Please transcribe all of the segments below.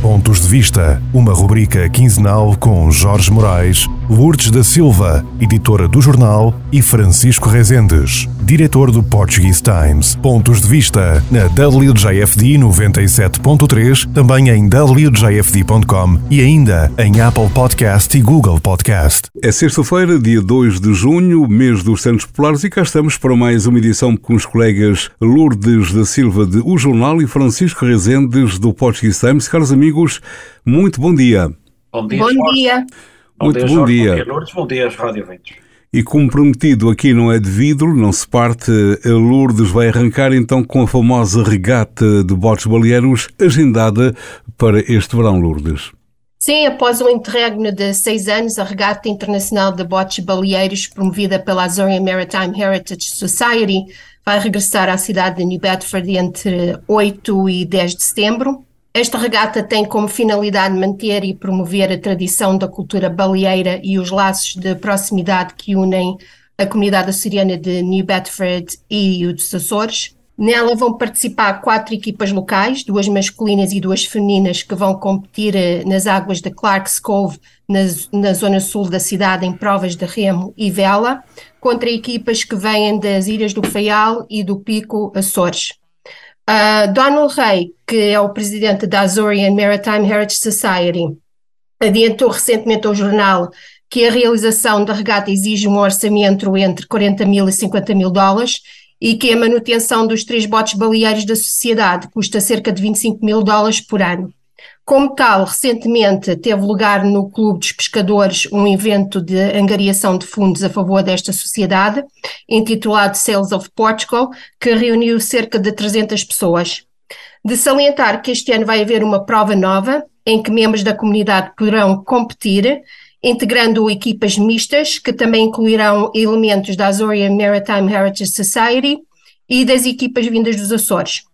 Pontos de Vista, uma rubrica quinzenal com Jorge Moraes, Lourdes da Silva, editora do jornal, e Francisco Rezendes, diretor do Portuguese Times. Pontos de Vista na WJFD 97.3, também em WJFD.com e ainda em Apple Podcast e Google Podcast. É sexta-feira, dia 2 de junho, mês dos Santos Populares, e cá estamos para mais uma edição com os colegas Lourdes da Silva de O Jornal e Francisco Rezendes do Portuguese Times. Caros amigos, muito bom dia. Bom dia. Bom dia. Muito dia, bom Jorge, dia. Bom dia, Lourdes. Bom dia, Rádio Ventos. E como prometido, aqui não é de vidro, não se parte. A Lourdes vai arrancar então com a famosa regata de botes baleeiros agendada para este verão, Lourdes. Sim, após um interregno de seis anos, a Regata Internacional de Botes Baleeiros, promovida pela Azorian Maritime Heritage Society, vai regressar à cidade de New Bedford entre 8 e 10 de setembro. Esta regata tem como finalidade manter e promover a tradição da cultura baleeira e os laços de proximidade que unem a comunidade açoriana de New Bedford e o dos Açores. Nela vão participar quatro equipas locais, duas masculinas e duas femininas, que vão competir eh, nas águas de Clark's Cove, na, na zona sul da cidade, em provas de remo e vela, contra equipas que vêm das Ilhas do Faial e do Pico Açores. Uh, Donald Rey, que é o presidente da Azorian Maritime Heritage Society, adiantou recentemente ao jornal que a realização da regata exige um orçamento entre 40 mil e 50 mil dólares e que a manutenção dos três botes baleeiros da sociedade custa cerca de 25 mil dólares por ano. Como tal, recentemente teve lugar no Clube dos Pescadores um evento de angariação de fundos a favor desta sociedade, intitulado Sales of Portugal, que reuniu cerca de 300 pessoas. De salientar que este ano vai haver uma prova nova, em que membros da comunidade poderão competir, integrando equipas mistas, que também incluirão elementos da Azorian Maritime Heritage Society e das equipas vindas dos Açores.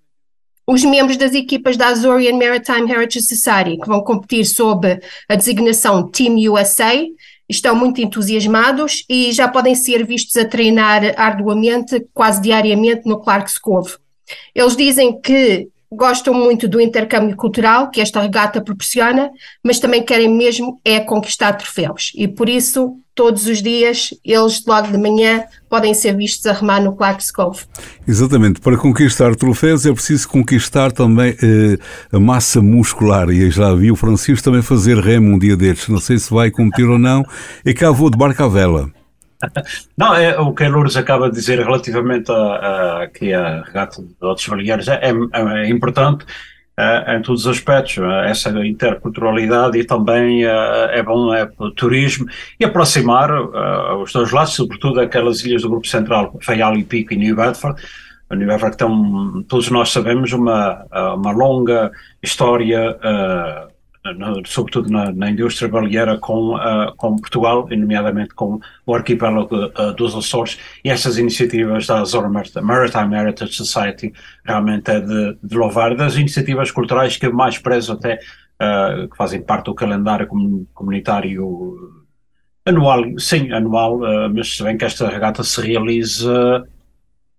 Os membros das equipas da Azorian Maritime Heritage Society, que vão competir sob a designação Team USA, estão muito entusiasmados e já podem ser vistos a treinar arduamente, quase diariamente, no Clark's Cove. Eles dizem que gostam muito do intercâmbio cultural que esta regata proporciona, mas também querem mesmo é conquistar troféus. E por isso, todos os dias, eles logo de manhã podem ser vistos a remar no Clark's Cove. Exatamente, para conquistar troféus é preciso conquistar também eh, a massa muscular. E já vi o Francisco também fazer remo um dia destes. Não sei se vai competir ou não. E cá vou de barca à vela. Não, é, o que a Lourdes acaba de dizer relativamente a, a, aqui a regata de outros baleeiros é, é, é importante em todos os aspectos, é, essa interculturalidade e também é, é bom é, o turismo e aproximar os dois lados, sobretudo aquelas ilhas do Grupo Central, Faial e Pico e New Bedford, New Bedford tem, todos nós sabemos, uma, uma longa história no, sobretudo na, na, indústria baleeira com, uh, com Portugal, e nomeadamente com o arquipélago uh, dos Açores, e essas iniciativas da Azor Maritime Heritage Society realmente é de, de louvar, das iniciativas culturais que mais prezo até, uh, que fazem parte do calendário comunitário anual, sim, anual, mas se bem que esta regata se realiza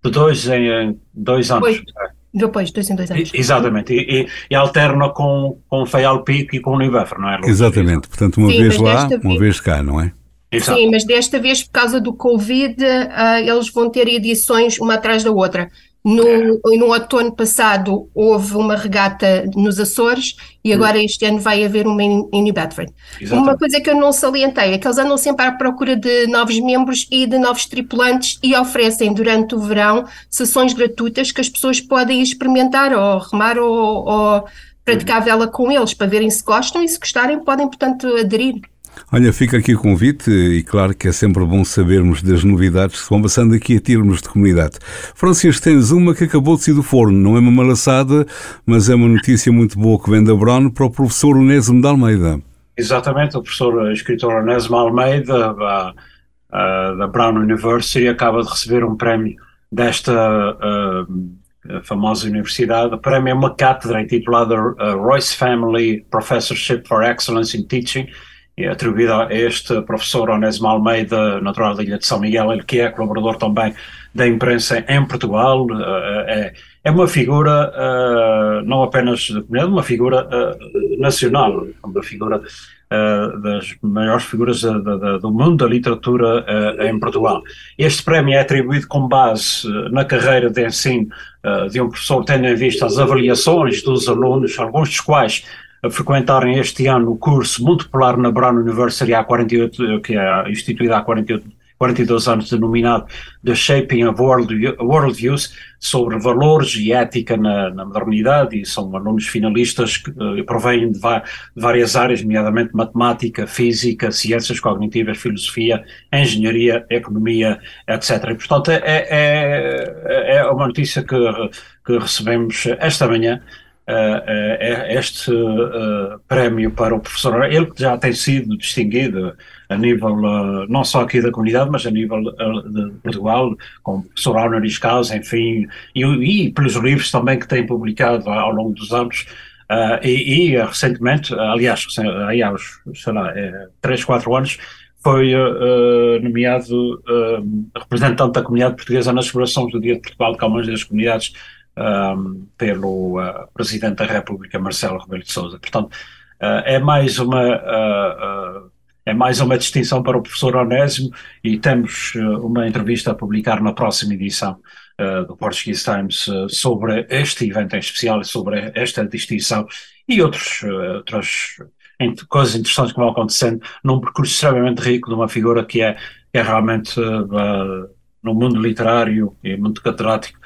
de dois em dois anos. Pois. Depois, dois em dois anos. Exatamente, e, e, e alterna com, com Faial Pico e com o Nivefer, não é? Lucas? Exatamente, portanto, uma Sim, vez lá, desta uma vez- vez cá, não é? Exato. Sim, mas desta vez, por causa do Covid, ah, eles vão ter edições uma atrás da outra. No, no outono passado houve uma regata nos Açores e agora este ano vai haver uma em, em New Bedford. Exatamente. Uma coisa que eu não salientei é que eles andam sempre à procura de novos membros e de novos tripulantes e oferecem durante o verão sessões gratuitas que as pessoas podem experimentar ou remar ou, ou praticar vela com eles para verem se gostam e se gostarem podem, portanto, aderir. Olha, fica aqui o convite e claro que é sempre bom sabermos das novidades que vão passando aqui a termos de comunidade. Francisco, tens uma que acabou de sair do forno, não é uma malaçada, mas é uma notícia muito boa que vem da Brown para o professor Onésimo de Almeida. Exatamente, o professor escritor Onésimo Almeida, da, da Brown University, acaba de receber um prémio desta ah, famosa universidade. O prémio é uma cátedra intitulada Royce Family Professorship for Excellence in Teaching, é atribuída a este professor Onésimo Almeida, natural da Ilha de São Miguel, ele que é colaborador também da imprensa em Portugal, eh, é, é uma figura uh, não apenas da comunidade, uma figura uh, nacional, uma figura das maiores figuras do mundo da literatura em Portugal. Este prémio é atribuído com base na carreira de ensino de um professor, tendo em vista as avaliações dos alunos, alguns dos quais frequentarem este ano o curso muito popular na Brown University há 48, que é instituída há 48 42 anos denominado The Shaping of World, Worldviews, sobre valores e ética na, na modernidade, e são alunos finalistas que uh, provêm de, de, várias áreas, nomeadamente matemática, física, ciências cognitivas, filosofia, engenharia, economia, etc. E, portanto, é, é, é uma notícia que, que recebemos esta manhã, este uh, prémio para o professor, ele que já tem sido distinguido a nível não só aqui da comunidade, mas a nível de Portugal, como professor honoris causa, enfim, e, e, pelos livros também que tem publicado ao longo dos anos. e, e recentemente, aliás, aí há uns, sei lá, é, 3, 4 anos, foi uh, nomeado uh, representante da comunidade portuguesa nas celebrações do Dia de Portugal de Camões das Comunidades um, pelo uh, Presidente da República, Marcelo Rebelo de Sousa. Portanto, uh, é mais uma uh, é mais uma distinção para o professor Onésimo e temos uma entrevista a publicar na próxima edição do Portuguese Times sobre este evento em especial, sobre esta distinção e outros, outras coisas interessantes que vão acontecendo num percurso extremamente rico de uma figura que é, que é realmente no mundo literário e mundo catedrático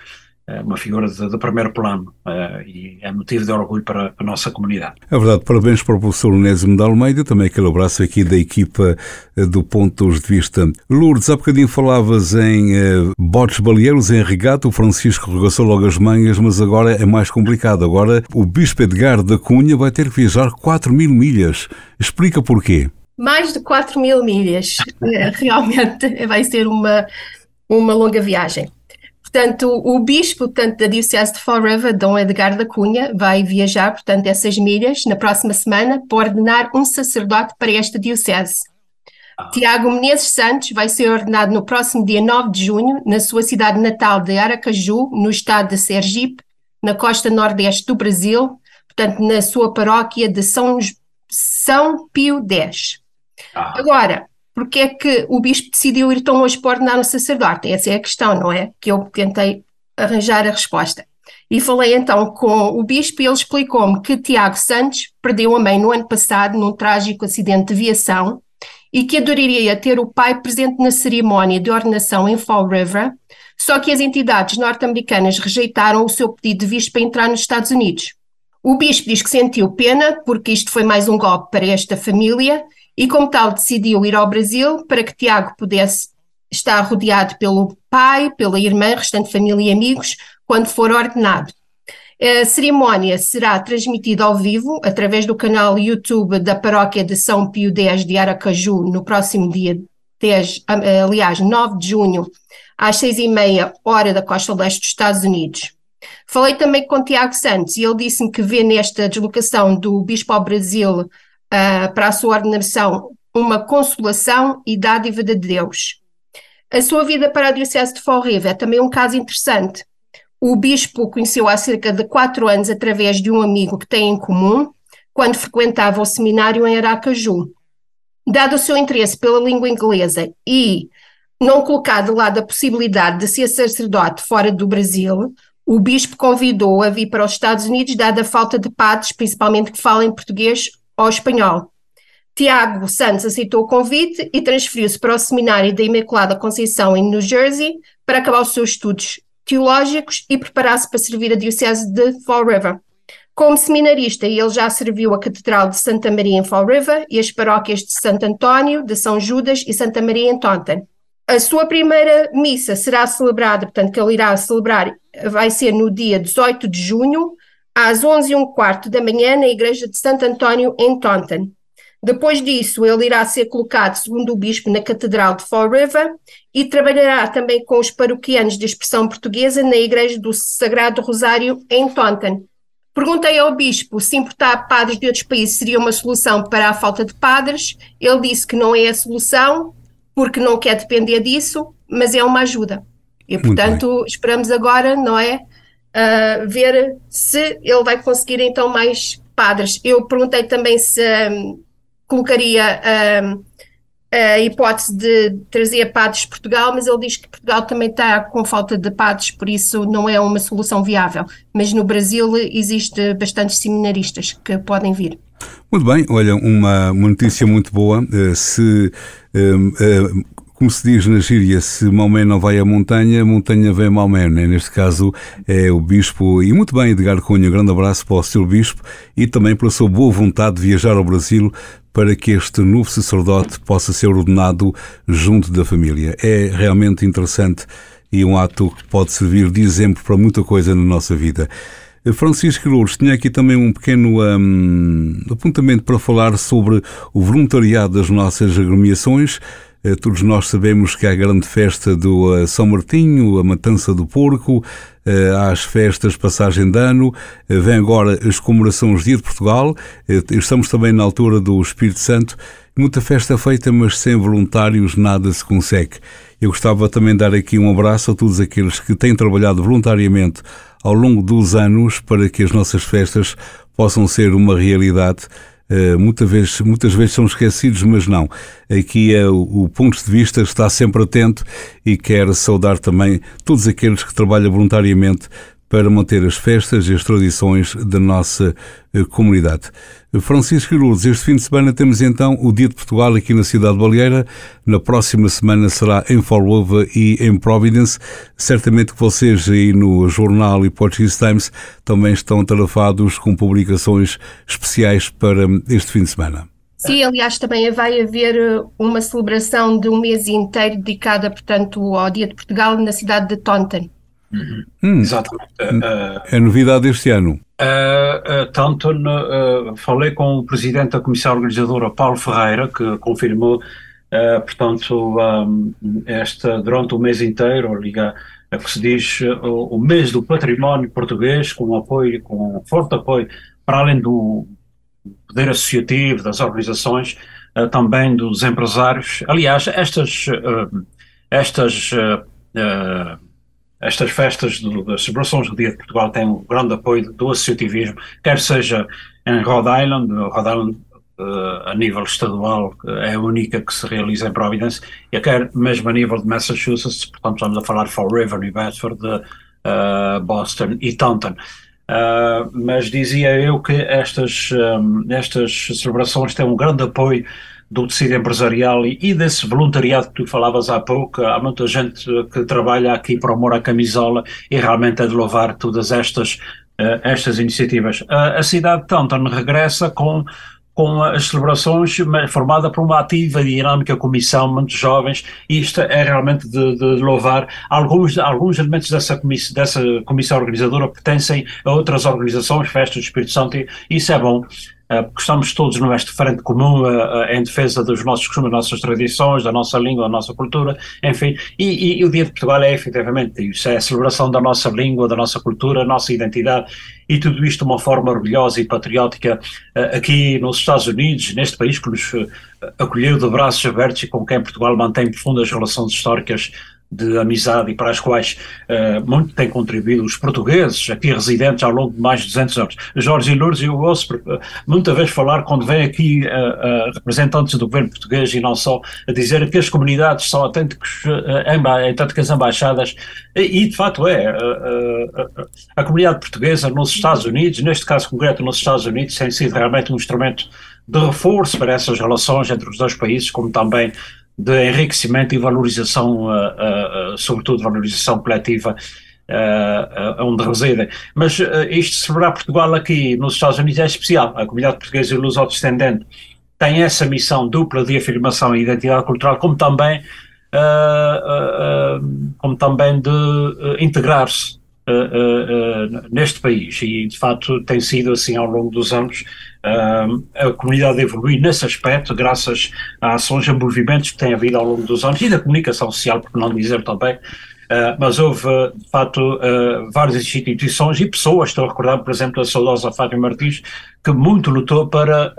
uma figura de, de primeiro plano uh, e é motivo de orgulho para a nossa comunidade. É verdade, parabéns para o professor Onésimo de Almeida, também aquele abraço aqui da equipa uh, do Pontos de Vista. Lourdes, há bocadinho falavas em uh, botes baleeiros, em regata, o Francisco regaçou logo as manhas, mas agora é mais complicado. Agora o Bispo Edgar da Cunha vai ter que viajar 4 mil milhas. Explica porquê. Mais de 4 mil milhas. Realmente vai ser uma, uma longa viagem. Portanto, o bispo portanto, da Diocese de Fall River, Dom Edgar da Cunha, vai viajar, portanto, essas milhas na próxima semana para ordenar um sacerdote para esta diocese. Ah. Tiago Menezes Santos vai ser ordenado no próximo dia 9 de junho, na sua cidade natal de Aracaju, no estado de Sergipe, na costa nordeste do Brasil, portanto, na sua paróquia de São, São Pio X. Ah. Agora, porque é que o bispo decidiu ir tão longe para ordenar um sacerdote? Essa é a questão, não é? Que eu tentei arranjar a resposta. E falei então com o bispo e ele explicou-me que Tiago Santos perdeu a mãe no ano passado num trágico acidente de viação e que adoraria ter o pai presente na cerimónia de ordenação em Fall River, só que as entidades norte-americanas rejeitaram o seu pedido de visto para entrar nos Estados Unidos. O bispo diz que sentiu pena porque isto foi mais um golpe para esta família e, como tal, decidiu ir ao Brasil para que Tiago pudesse estar rodeado pelo pai, pela irmã, restante família e amigos, quando for ordenado. A cerimónia será transmitida ao vivo através do canal YouTube da Paróquia de São Pio X de Aracaju no próximo dia 10, aliás, 9 de junho, às seis e meia, hora da costa leste dos Estados Unidos. Falei também com Tiago Santos e ele disse-me que vê nesta deslocação do Bispo ao Brasil uh, para a sua ordenação uma consolação e dádiva de Deus. A sua vida para a Diocese de Fall River é também um caso interessante. O bispo conheceu há cerca de quatro anos através de um amigo que tem em comum, quando frequentava o seminário em Aracaju. Dado o seu interesse pela língua inglesa e não colocar de lado a possibilidade de ser sacerdote fora do Brasil, o bispo convidou a vir para os Estados Unidos, dada a falta de padres, principalmente que falem português ao espanhol. Tiago Santos aceitou o convite e transferiu-se para o seminário da Imaculada Conceição em New Jersey para acabar os seus estudos teológicos e preparar-se para servir a Diocese de Fall River. Como seminarista, ele já serviu a Catedral de Santa Maria em Fall River e as paróquias de Santo António, de São Judas e Santa Maria em Taunton. A sua primeira missa será celebrada, portanto, que ele irá celebrar, vai ser no dia 18 de junho, às 11 h quarto da manhã na igreja de Santo António em Taunton. Depois disso, ele irá ser colocado, segundo o bispo, na Catedral de Fall River e trabalhará também com os paroquianos de expressão portuguesa na Igreja do Sagrado Rosário em Taunton. Perguntei ao bispo se importar padres de outros países seria uma solução para a falta de padres. Ele disse que não é a solução, porque não quer depender disso, mas é uma ajuda. E, portanto, esperamos agora, não é? Uh, ver se ele vai conseguir então mais padres. Eu perguntei também se um, colocaria um, a hipótese de trazer padres de Portugal, mas ele diz que Portugal também está com falta de padres, por isso não é uma solução viável. Mas no Brasil existe bastantes seminaristas que podem vir. Muito bem, olha, uma, uma notícia muito boa. Eh, se um, um, como se diz na gíria, se Maomé não vai à montanha, montanha vem Maomé. Né? Neste caso é o Bispo, e muito bem, Edgar Cunha, um grande abraço para o seu Bispo e também pela sua boa vontade de viajar ao Brasil para que este novo sacerdote possa ser ordenado junto da família. É realmente interessante e um ato que pode servir de exemplo para muita coisa na nossa vida. Francisco Lourdes tinha aqui também um pequeno um, apontamento para falar sobre o voluntariado das nossas agremiações. Eh, todos nós sabemos que há a grande festa do eh, São Martinho, a matança do porco, eh, há as festas passagem de ano, vem agora as comemorações Dia de Portugal, estamos também na altura do Espírito Santo, muita festa feita, mas sem voluntários nada se consegue. Eu gostava também de dar aqui um abraço a todos aqueles que têm trabalhado voluntariamente ao longo dos anos para que as nossas festas possam ser uma realidade eh, muitas vezes, muitas vezes são esquecidos, mas não. Aqui é o, o ponto de vista está sempre atento e quer saudar também todos aqueles que trabalham voluntariamente para manter as festas e as tradições da nossa eh, comunidade. Francisco Lourdes, este fim de semana temos então o Dia de Portugal aqui na cidade de Baleeira. Na próxima semana será em Forlova e em Providence. Certamente que vocês aí no jornal e Portuguese Times também estão tarafados com publicações especiais para este fim de semana. Sim, aliás, também vai haver eh, uma celebração de um mês inteiro dedicada, portanto, ao Dia de Portugal na cidade de Taunton. Uhum. Hum, Exatamente. Uh, é novidade este ano. Uh, uh, tanto uh, falei com o presidente da comissão organizadora, Paulo Ferreira, que confirmou, portanto, um, esta, durante o mês inteiro, liga, que se diz o, o, mês do património português, com apoio, com forte apoio, para além do poder associativo, das organizações, também dos empresários. Aliás, estas, estas estas festas do, das celebrações do Dia de Portugal têm um grande apoio do associativismo, quer seja em Rhode Island, Rhode Island uh, a nível estadual é a única que se realiza em Providence, e quer mesmo a nível de Massachusetts, portanto estamos a falar de Fall River, New Bedford, uh, Boston e Taunton. Uh, mas dizia eu que estas, um, estas celebrações têm um grande apoio do tecido empresarial e, e, desse voluntariado que tu falavas há pouco. Há muita gente que trabalha aqui para amor à camisola e realmente é de louvar todas estas, uh, estas iniciativas. Uh, a cidade de Taunton regressa com com as celebrações formada por uma ativa e dinâmica comissão, muitos jovens, e isto é realmente de, de louvar. Alguns, alguns elementos dessa, comiss, dessa comissão organizadora pertencem a outras organizações, Festa do Espírito Santo, e isso é bom. Eh, porque estamos todos neste frente comum uh, em defesa dos nossos costumes, das nossas tradições, da nossa língua, da nossa cultura, enfim, e, e, e, o Dia de Portugal é efetivamente isso, é a celebração da nossa língua, da nossa cultura, da nossa identidade, e tudo isto de uma forma orgulhosa e patriótica aqui nos Estados Unidos, neste país que nos acolheu de braços abertos e com quem Portugal mantém profundas relações históricas de amizade e para as quais uh, muito têm contribuído os portugueses aqui residentes ao longo de mais de 200 anos. Jorge Lourdes, eu ouço uh, muita vez falar, quando vem aqui uh, representantes do governo português e não só, a dizer que as comunidades são autênticos, autênticas embaixadas, e, e, de facto é. a comunidade portuguesa nos Estados Unidos, neste caso concreto nos Estados Unidos, tem sido realmente um instrumento de reforço para essas relações entre os dois países, como também de enriquecimento e valorização, uh, uh, sobretudo valorização coletiva, uh, onde residem. Mas isto de celebrar Portugal aqui nos Estados Unidos é especial. A comunidade portuguesa e luso-descendente tem essa missão dupla de afirmação e identidade cultural, como também, como também de integrar-se Uh, uh, uh, neste país. E de facto tem sido assim ao longo dos anos. A comunidade evoluir nesse aspecto graças a ações e movimentos que tem havido ao longo dos anos e da comunicação social, por não dizer também. Mas houve de facto várias instituições e pessoas, estou a recordar por exemplo a saudosa Fátima Martins que muito lutou para,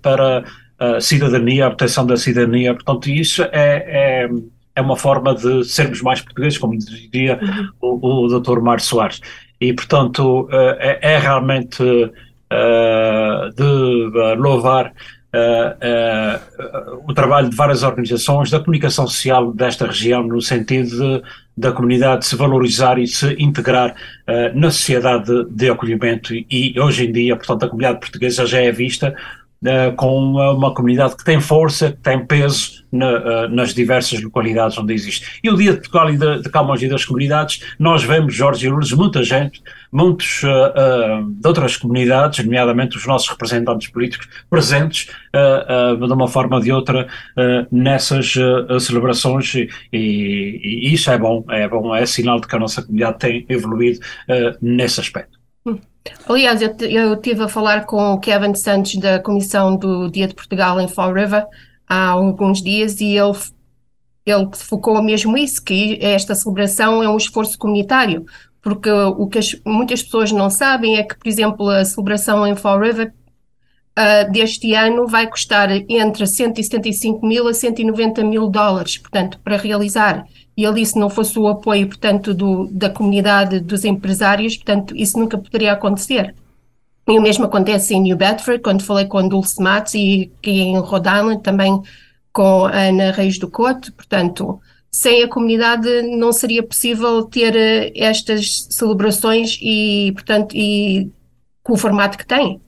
para a cidadania, a proteção da cidadania, portanto isso é, é é uma forma de sermos mais portugueses, como diria uhum. o, o Dr. Mário Soares. e portanto é, é realmente de louvar uh, uh, o trabalho de várias organizações da comunicação social desta região, no sentido de, da comunidade se valorizar e se integrar uh, na sociedade de, de acolhimento. E, e, hoje em dia, portanto, a comunidade portuguesa já é vista uh, com uma, comunidade que tem força, que tem peso na, uh, nas diversas localidades onde existe. E o Dia de Portugal e de, de Camões e das Comunidades, nós vemos, Jorge e Lourdes, muita gente, muitos uh, de outras comunidades, nomeadamente os nossos representantes políticos, presentes de uma forma ou de outra nessas celebrações e, e, e, isso é bom, é bom, é sinal de que a nossa comunidade tem evoluído nesse aspecto. Aliás, eu, eu estive a falar com o Kevin Santos da Comissão do Dia de Portugal em Fall River há alguns dias e ele, ele focou mesmo isso, que esta celebração é um esforço comunitário, porque o que as, muitas pessoas não sabem é que, por exemplo, a celebração em Fall River uh, deste ano vai custar entre 175 mil a 190 mil dólares, portanto, para realizar e ali se não fosse o apoio, portanto, do, da comunidade dos empresários, portanto, isso nunca poderia acontecer. E o mesmo acontece em New Bedford, quando falei com Dulce Matos e, em Rhode Island também com a Ana Reis do Couto, portanto, sem a comunidade não seria possível ter eh, estas celebrações e, portanto, e com o formato que tem.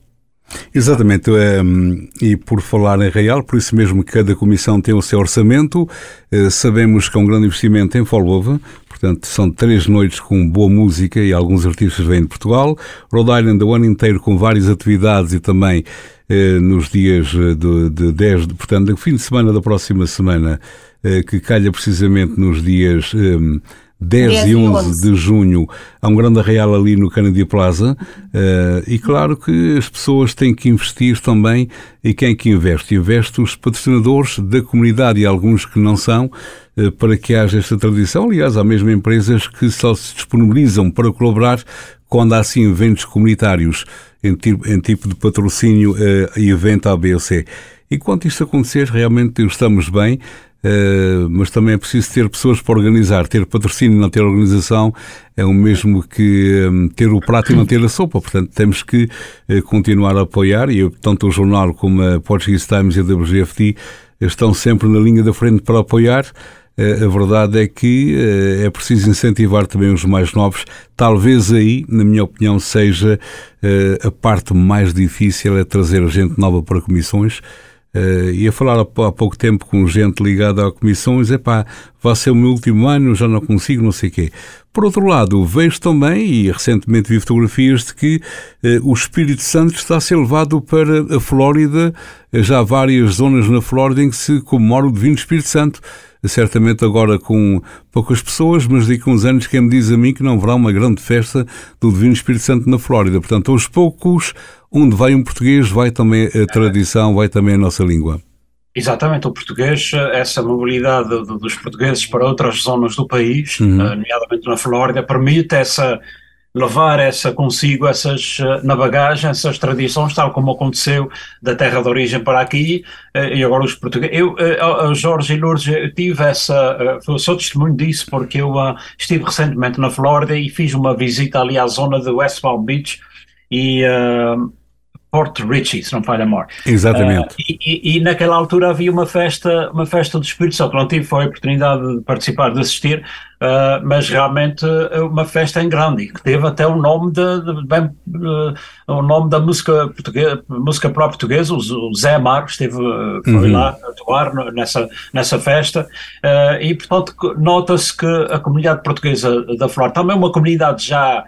Exatamente, ehm, e por falar em real, por isso mesmo que cada comissão tem o seu orçamento, eh, sabemos que é um grande investimento em Folova, portanto são três noites com boa música e alguns artistas vêm de Portugal, Rhode Island o ano inteiro com várias atividades e também eh, nos dias de, de 10, portanto, no fim de semana da próxima semana, eh, que calha precisamente nos dias ehm, 10 e 11 de junho há um grande arraial ali no Canadá Plaza uh, e claro que as pessoas têm que investir também e quem é que investe? Investe os patrocinadores da comunidade e alguns que não são uh, para que haja esta tradição. Aliás, há mesmo empresas que só se disponibilizam para colaborar quando há assim eventos comunitários em tipo, em tipo de patrocínio uh, e evento A, B ou C. E quando isto acontecer, realmente estamos bem. Uh, mas também é preciso ter pessoas para organizar. Ter patrocínio e não ter organização é o mesmo que um, ter o prato e não ter a sopa. Portanto, temos que uh, continuar a apoiar e tanto o jornal como a Portuguese Times e a WGFT estão sempre na linha da frente para apoiar. A verdade é que é preciso incentivar também os mais novos. Talvez aí, na minha opinião, seja a parte mais difícil é trazer gente nova para comissões Uh, ia falar há, pouco tempo com gente ligada à comissão e dizer, pá, vai ser o meu último ano, já não consigo, não sei o quê. Por outro lado, vejo também, e recentemente vi fotografias de que uh, o Espírito Santo está a ser levado para a Flórida, já há várias zonas na Flórida em que se comemora o Divino Espírito Santo certamente agora com poucas pessoas, mas daqui a uns anos quem me diz a mim que não haverá uma grande festa do Divino Espírito Santo na Flórida. Portanto, aos poucos, onde vai um português, vai também a tradição, vai também a nossa língua. Exatamente, o português, essa mobilidade dos portugueses para outras zonas do país, uhum. Eh, nomeadamente na Flórida, permite essa levar essa consigo essas eh, na bagagem essas tradições tal como aconteceu da terra de origem para aqui eh, e agora os portugueses. Eu Jorge e Lourdes eu tive essa sou testemunho disso porque eu estive recentemente na Flórida e fiz uma visita ali à zona de West Palm Beach e uh, Port Richie, se não falha a memória. Exatamente. Uh, e, e, naquela altura havia uma festa, uma festa do Espírito Santo, não tive foi a oportunidade de participar, de assistir, uh, mas realmente uma festa em grande, que teve até o nome de, de bem, uh, o nome da música portuguesa, música própria portuguesa, o, Zé Marcos esteve, foi uhum. lá atuar nessa, nessa festa, e portanto nota-se que a comunidade portuguesa da Flor também é uma comunidade já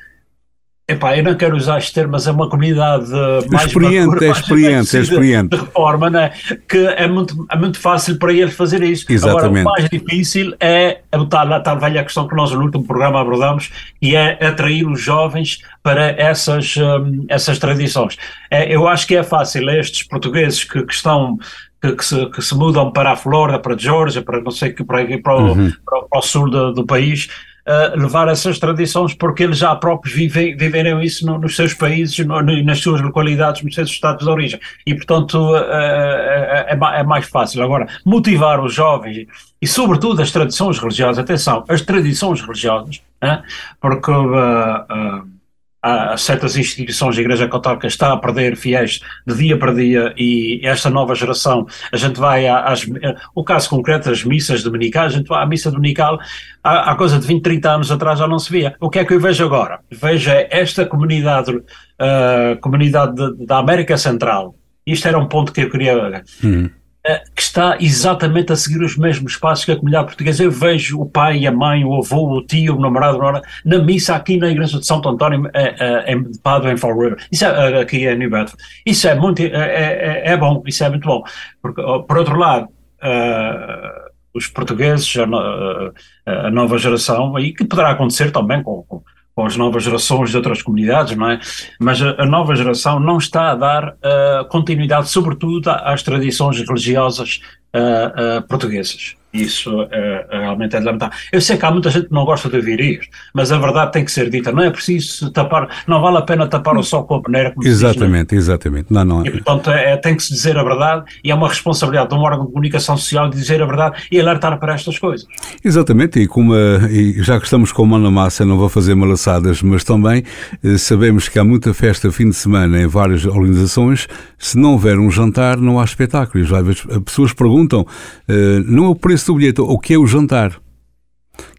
Epá, eu não quero usar este termo, mas é uma comunidade mais experiente, madura, é experiente, é experiente. de reforma, né? que é muito, é muito fácil para eles fazer isso. Exatamente. Agora, o mais difícil é tal, a tal velha questão que nós no último programa abordamos, e é atrair os jovens para essas, um, essas tradições. É, eu acho que é fácil estes portugueses que, que estão que, que, se, que, se, mudam para a Flórida, para a Geórgia, para não sei que para, para, uhum. para, para o sul do, do país, uh, levar essas tradições, porque eles já próprios vivem, viveram isso no, nos seus países, no, nas suas localidades, nos seus estados de origem. E, portanto, uh, é, é, mais fácil. Agora, motivar os jovens e, sobretudo, as tradições religiosas, atenção, as tradições religiosas, né? porque há certas instituições da Igreja Católica está a perder fiéis de dia para dia e esta nova geração, a gente vai às, o caso concreto das missas dominicais, a gente vai à missa dominical há, há coisa de 20, 30 anos atrás já não se via. O que é que eu vejo agora? Vejo esta comunidade, uh, comunidade da América Central, isto era um ponto que eu queria... Hum que está exatamente a seguir os mesmos passos que a comunidade portuguesa. Eu vejo o pai, a mãe, o avô, o tio, o namorado, na missa aqui na igreja de Santo António, eh, eh, em Padua, em Fall River. Isso é, aqui em New Bedford. Isso é muito, é, é, é, bom, isso é muito bom. Porque, por outro lado, uh, os portugueses, a, a, nova geração, e que poderá acontecer também com, com com as novas gerações de outras comunidades, não é? Mas a, a nova geração não está a dar uh, continuidade, sobretudo às tradições religiosas uh, uh, portuguesas. Isso é, realmente é de lamentar. Eu sei que há muita gente que não gosta de ouvir isto, mas a verdade tem que ser dita. Não é preciso tapar, não vale a pena tapar o sol com a peneira. Exatamente, diz, não? exatamente. Não, não. E, portanto, é, tem que se dizer a verdade e é uma responsabilidade de um órgão de comunicação social de dizer a verdade e alertar para estas coisas. Exatamente, e, como, e já que estamos com mão na massa, não vou fazer malaçadas, mas também eh, sabemos que há muita festa fim de semana em várias organizações. Se não houver um jantar, não há espetáculos. As pessoas perguntam, eh, não é o preço do bilhete, o que é o jantar?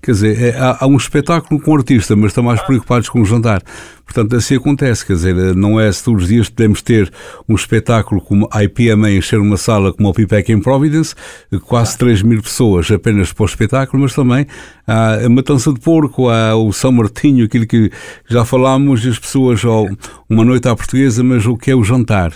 Quer dizer, é, há, há, um espetáculo com o artista, mas estão mais preocupados com o jantar. Portanto, assim acontece, quer dizer, não é se todos os dias podemos ter um espetáculo como a IPMA encher uma sala como o PIPEC em Providence, quase 3 mil pessoas apenas para o espetáculo, mas também há a matança de porco, há o São Martinho, aquilo que já falámos, as pessoas, oh, uma noite à portuguesa, mas o que é o jantar?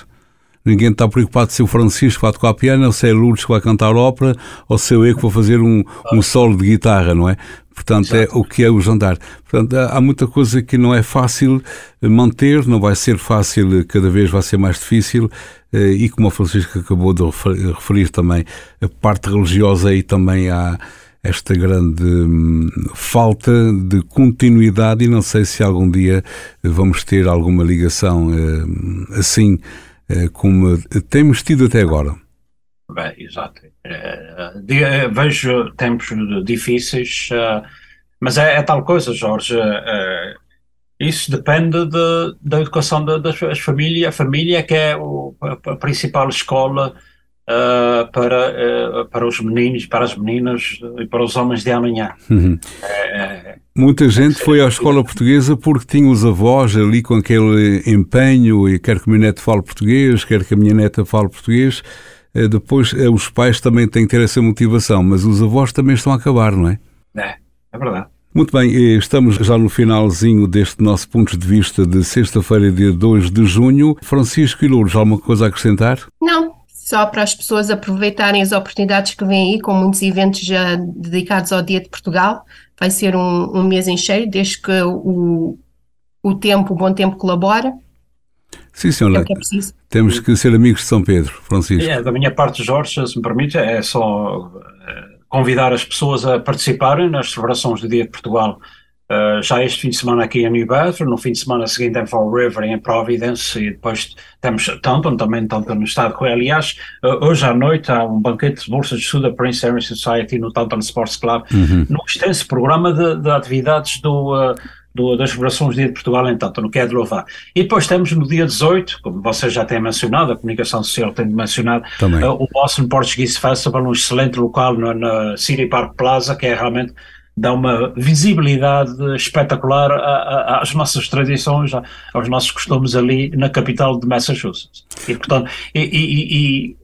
Ninguém está preocupado se o Francisco vai tocar piano, ou se é Lourdes que vai cantar ópera, ou se eu que vou fazer um, um solo de guitarra, não é? Portanto, é Exato. é o que é o jantar. Portanto, há muita coisa que não é fácil manter, não vai ser fácil, cada vez vai ser mais difícil, eh, e como o Francisco acabou de referir também, a parte religiosa aí também há esta grande hum, falta de continuidade e não sei se algum dia vamos ter alguma ligação assim eh, como temos tido até agora. Bem, exato. Uh, vejo tempos difíceis, mas é, é, tal coisa, Jorge. Isso depende de, da educação das famílias. A família que é o, a principal escola uh, para, uh, para os meninos, para as meninas e para os homens de amanhã. Uhum. É, Muita gente foi à escola portuguesa porque tinha os avós ali com aquele empenho e quer que a minha neta fale português, quer que a minha neta fale português. Eh, depois, os pais também têm que ter essa motivação, mas os avós também estão a acabar, não é? É, é verdade. Muito bem, estamos já no finalzinho deste nosso ponto de vista de sexta-feira, dia 2 de junho. Francisco e Lourdes, alguma coisa a acrescentar? Não, só para as pessoas aproveitarem as oportunidades que vêm aí, com muitos eventos já dedicados ao Dia de Portugal. Vai ser um, um mês em cheio, desde que o, o tempo, o bom tempo colabora. Sim, senhora. É que é. Temos que ser amigos de São Pedro, Francisco. É, da minha parte, Jorge, se me permite, é só eh, convidar as pessoas a participarem nas celebrações do Dia de Portugal Uh, já este fim de semana aqui em New Bedford, no fim de semana seguinte em Fall River em Providence e depois temos Taunton, também Taunton no estado aliás uh, hoje à noite há um banquete de bolsas de estudo da Prince Henry Society no Taunton Sports Club uhum. num extenso programa de, de atividades do, uh, do, das celebrações do Dia de Portugal em Taunton, que é de louvar. E depois temos no dia 18, como vocês já têm mencionado, a comunicação social tem mencionado, o Boston Portuguese Festival, um excelente local na, na City Park Plaza, que é realmente dá uma visibilidade espetacular às nossas tradições, aos nossos costumes ali na capital de Massachusetts. E, portanto, e, e, e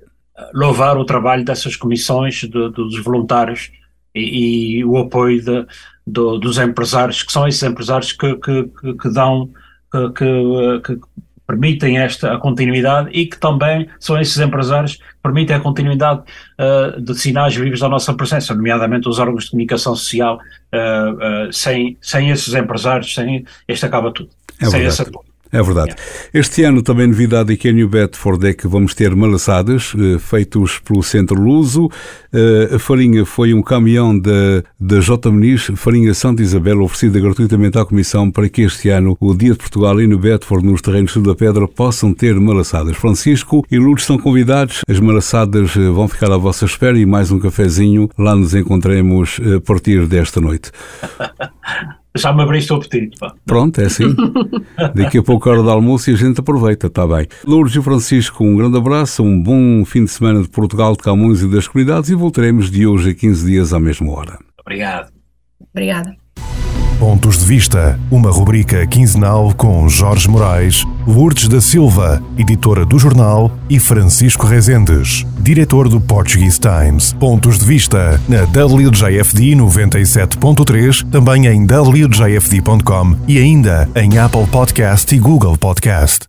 louvar o trabalho dessas comissões, de, dos voluntários e, o apoio de, de, dos empresários, que são esses empresários que, que, que, que dão, que, permitem esta a continuidade e que também são esses empresários que permitem a continuidade uh, de sinais vivos da nossa presença, nomeadamente os órgãos de comunicação social. Uh, uh, sem, sem esses empresários, sem, este acaba tudo. É sem esse apoio. É verdade. Este ano também novidade aqui em New Bedford é que vamos ter malaçadas eh, feitos pelo Centro Luso. Eh, a farinha foi um caminhão da, da J. Muniz, farinha Santa Isabel, oferecida gratuitamente à Comissão para que este ano o Dia de Portugal em New Bedford, nos terrenos da Pedra, possam ter malaçadas. Francisco e Lourdes são convidados. As malaçadas eh, vão ficar à vossa espera e mais um cafezinho. Lá nos encontremos a partir desta noite. Já me abriste o apetite. Pá. Pronto, é assim. Daqui a pouco, a hora do almoço, e a gente aproveita, está bem. Lourdes e Francisco, um grande abraço, um bom fim de semana de Portugal, de Camões e das comunidades e voltaremos de hoje a 15 dias à mesma hora. Obrigado. Obrigada. Pontos de Vista, uma rubrica quinzenal com Jorge Moraes, Lourdes da Silva, editora do jornal, e Francisco Rezendes, diretor do Portuguese Times. Pontos de Vista na WJFD 97.3, também em WJFD.com e ainda em Apple Podcast e Google Podcast.